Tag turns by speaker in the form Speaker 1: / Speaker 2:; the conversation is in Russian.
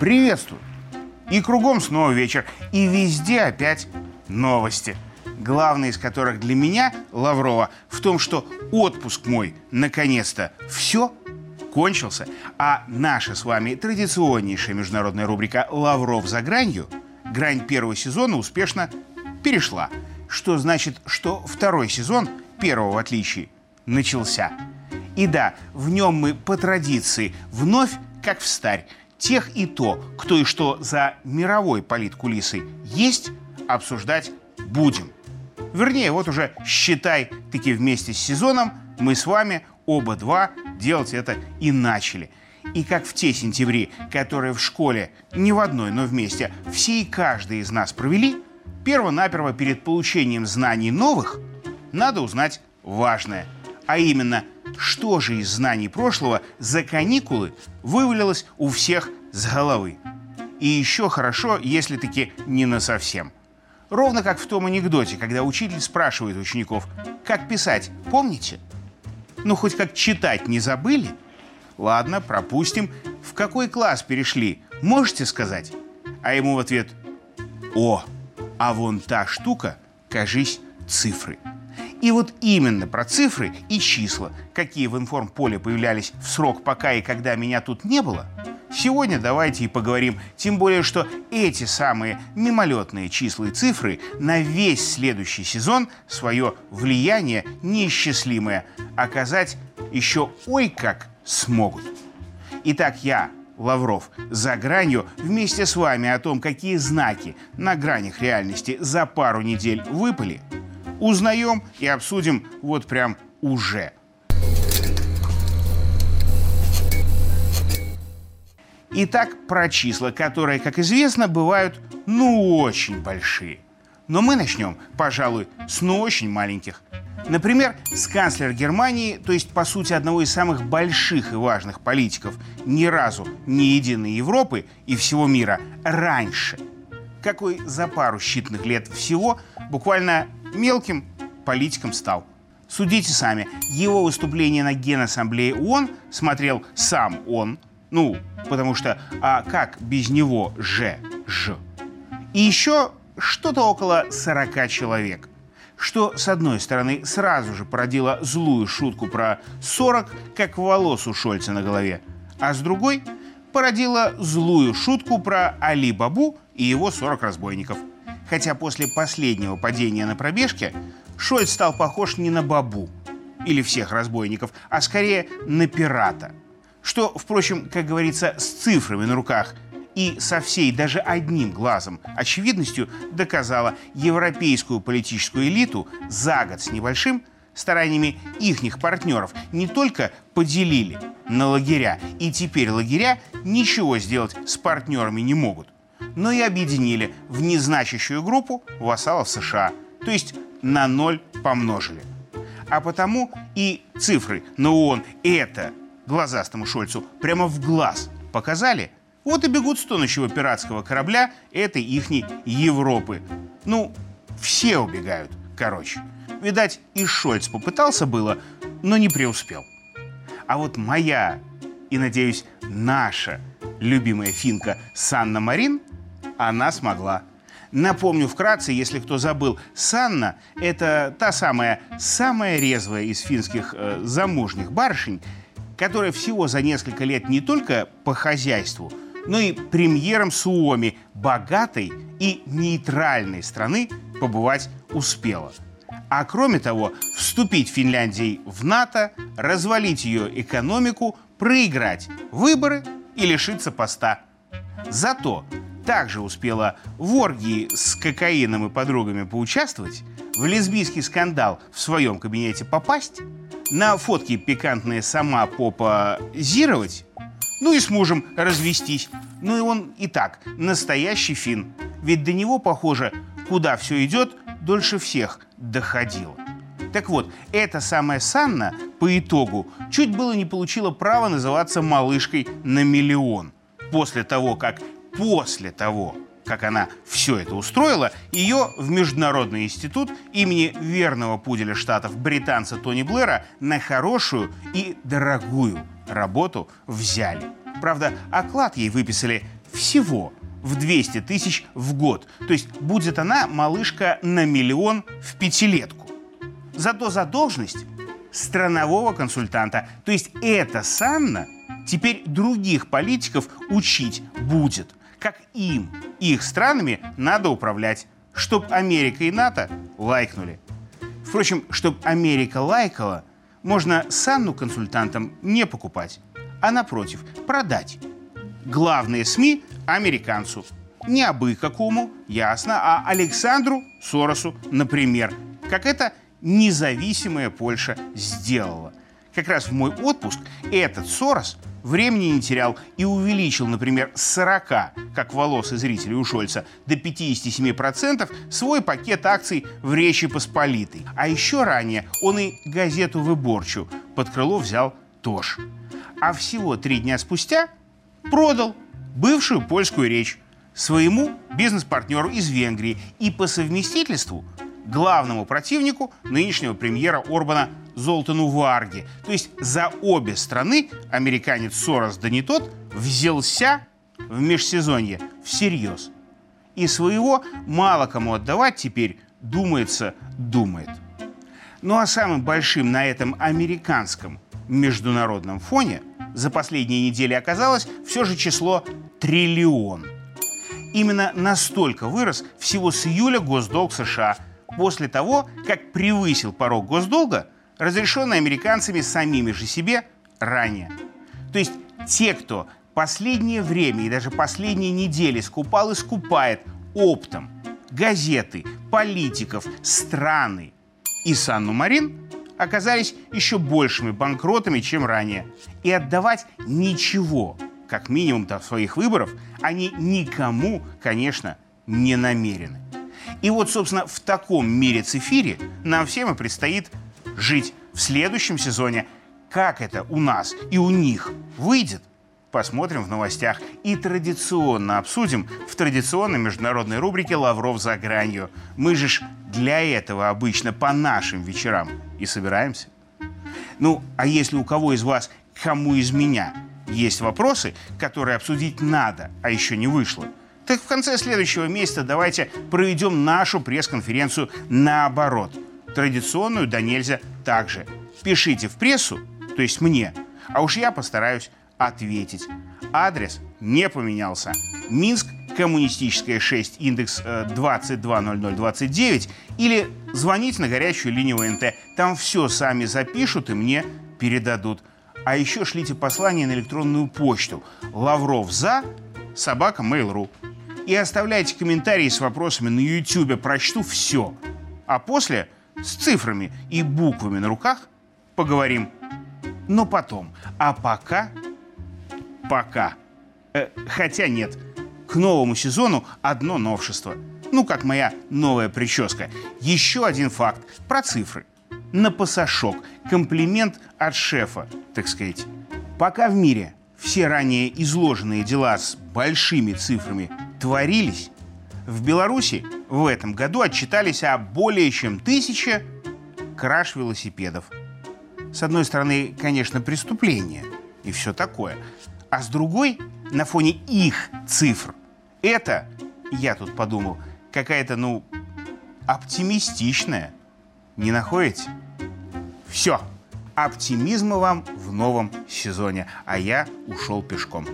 Speaker 1: Приветствую! И кругом снова вечер, и везде опять новости. Главное из которых для меня, Лаврова, в том, что отпуск мой, наконец-то, все кончился, а наша с вами традиционнейшая международная рубрика «Лавров за гранью» грань первого сезона успешно перешла. Что значит, что второй сезон, первого в отличие, начался. И да, в нем мы по традиции вновь, как в старь, тех и то, кто и что за мировой политкулисой есть, обсуждать будем. Вернее, вот уже считай, таки вместе с сезоном мы с вами оба два делать это и начали. И как в те сентябри, которые в школе, не в одной, но вместе, все и каждый из нас провели, перво-наперво перед получением знаний новых надо узнать важное. А именно, что же из знаний прошлого за каникулы вывалилось у всех с головы. И еще хорошо, если таки не на совсем. Ровно как в том анекдоте, когда учитель спрашивает учеников, как писать, помните? Ну, хоть как читать не забыли? Ладно, пропустим. В какой класс перешли? Можете сказать? А ему в ответ, о, а вон та штука, кажись, цифры. И вот именно про цифры и числа, какие в информполе появлялись в срок пока и когда меня тут не было, сегодня давайте и поговорим. Тем более, что эти самые мимолетные числа и цифры на весь следующий сезон свое влияние неисчислимое оказать еще ой как смогут. Итак, я, Лавров, за гранью вместе с вами о том, какие знаки на гранях реальности за пару недель выпали – узнаем и обсудим вот прям уже. Итак, про числа, которые, как известно, бывают ну очень большие. Но мы начнем, пожалуй, с ну очень маленьких. Например, с канцлера Германии, то есть, по сути, одного из самых больших и важных политиков ни разу не единой Европы и всего мира раньше, какой за пару считанных лет всего буквально мелким политиком стал. Судите сами, его выступление на Генассамблее ООН смотрел сам он, ну, потому что, а как без него же, ж. И еще что-то около 40 человек. Что, с одной стороны, сразу же породило злую шутку про 40, как волос у Шольца на голове, а с другой породило злую шутку про Али Бабу и его 40 разбойников – хотя после последнего падения на пробежке Шольц стал похож не на бабу или всех разбойников, а скорее на пирата. Что, впрочем, как говорится, с цифрами на руках и со всей даже одним глазом очевидностью доказала европейскую политическую элиту за год с небольшим стараниями ихних партнеров не только поделили на лагеря, и теперь лагеря ничего сделать с партнерами не могут – но и объединили в незначащую группу вассалов США, то есть на ноль помножили. А потому и цифры на ООН это глазастому Шольцу прямо в глаз показали, вот и бегут с тонущего пиратского корабля этой ихней Европы. Ну, все убегают, короче. Видать, и Шольц попытался было, но не преуспел. А вот моя и, надеюсь, наша любимая финка Санна Марин она смогла. Напомню вкратце, если кто забыл, Санна – это та самая, самая резвая из финских э, замужних барышень, которая всего за несколько лет не только по хозяйству, но и премьером Суоми богатой и нейтральной страны побывать успела. А кроме того, вступить Финляндией в НАТО, развалить ее экономику, проиграть выборы и лишиться поста. Зато также успела в оргии с кокаином и подругами поучаствовать, в лесбийский скандал в своем кабинете попасть, на фотки пикантные сама попозировать, ну и с мужем развестись. Ну и он и так настоящий фин. Ведь до него, похоже, куда все идет, дольше всех доходило. Так вот, эта самая Санна по итогу чуть было не получила право называться малышкой на миллион. После того, как после того, как она все это устроила, ее в Международный институт имени верного пуделя штатов британца Тони Блэра на хорошую и дорогую работу взяли. Правда, оклад ей выписали всего в 200 тысяч в год. То есть будет она малышка на миллион в пятилетку. Зато задолженность странового консультанта. То есть эта Санна теперь других политиков учить будет, как им, их странами надо управлять, чтоб Америка и НАТО лайкнули. Впрочем, чтоб Америка лайкала, можно Санну консультантам не покупать, а напротив, продать. Главные СМИ американцу. Не абы какому, ясно, а Александру Соросу, например, как это независимая Польша сделала. Как раз в мой отпуск этот Сорос времени не терял и увеличил, например, с 40, как волосы зрителей у Шольца, до 57% свой пакет акций в Речи Посполитой. А еще ранее он и газету «Выборчу» под крыло взял тоже. А всего три дня спустя продал бывшую польскую речь своему бизнес-партнеру из Венгрии и по совместительству главному противнику нынешнего премьера Орбана Золтану Варги. То есть за обе страны американец Сорос, да не тот, взялся в межсезонье всерьез. И своего мало кому отдавать теперь, думается, думает. Ну а самым большим на этом американском международном фоне за последние недели оказалось все же число триллион. Именно настолько вырос всего с июля госдолг США после того, как превысил порог госдолга, разрешенный американцами самими же себе ранее. То есть те, кто последнее время и даже последние недели скупал и скупает оптом газеты, политиков, страны и Санну Марин, оказались еще большими банкротами, чем ранее. И отдавать ничего, как минимум до своих выборов, они никому, конечно, не намерены. И вот, собственно, в таком мире цифире нам всем и предстоит жить в следующем сезоне. Как это у нас и у них выйдет, посмотрим в новостях и традиционно обсудим в традиционной международной рубрике «Лавров за гранью». Мы же ж для этого обычно по нашим вечерам и собираемся. Ну, а если у кого из вас, кому из меня, есть вопросы, которые обсудить надо, а еще не вышло, так в конце следующего месяца давайте проведем нашу пресс-конференцию наоборот. Традиционную да нельзя также. Пишите в прессу, то есть мне, а уж я постараюсь ответить. Адрес не поменялся. Минск, коммунистическая 6, индекс 220029 э, или звонить на горячую линию НТ. Там все сами запишут и мне передадут. А еще шлите послание на электронную почту лавров за собака mail.ru и оставляйте комментарии с вопросами на YouTube. Прочту все. А после с цифрами и буквами на руках поговорим. Но потом. А пока пока. Э, хотя нет, к новому сезону одно новшество. Ну, как моя новая прическа. Еще один факт про цифры. На пасашок. Комплимент от шефа, так сказать. Пока в мире все ранее изложенные дела с большими цифрами творились, в Беларуси в этом году отчитались о более чем тысяче краш велосипедов. С одной стороны, конечно, преступление и все такое а с другой, на фоне их цифр, это, я тут подумал, какая-то, ну, оптимистичная. Не находите? Все. Оптимизма вам в новом сезоне. А я ушел пешком.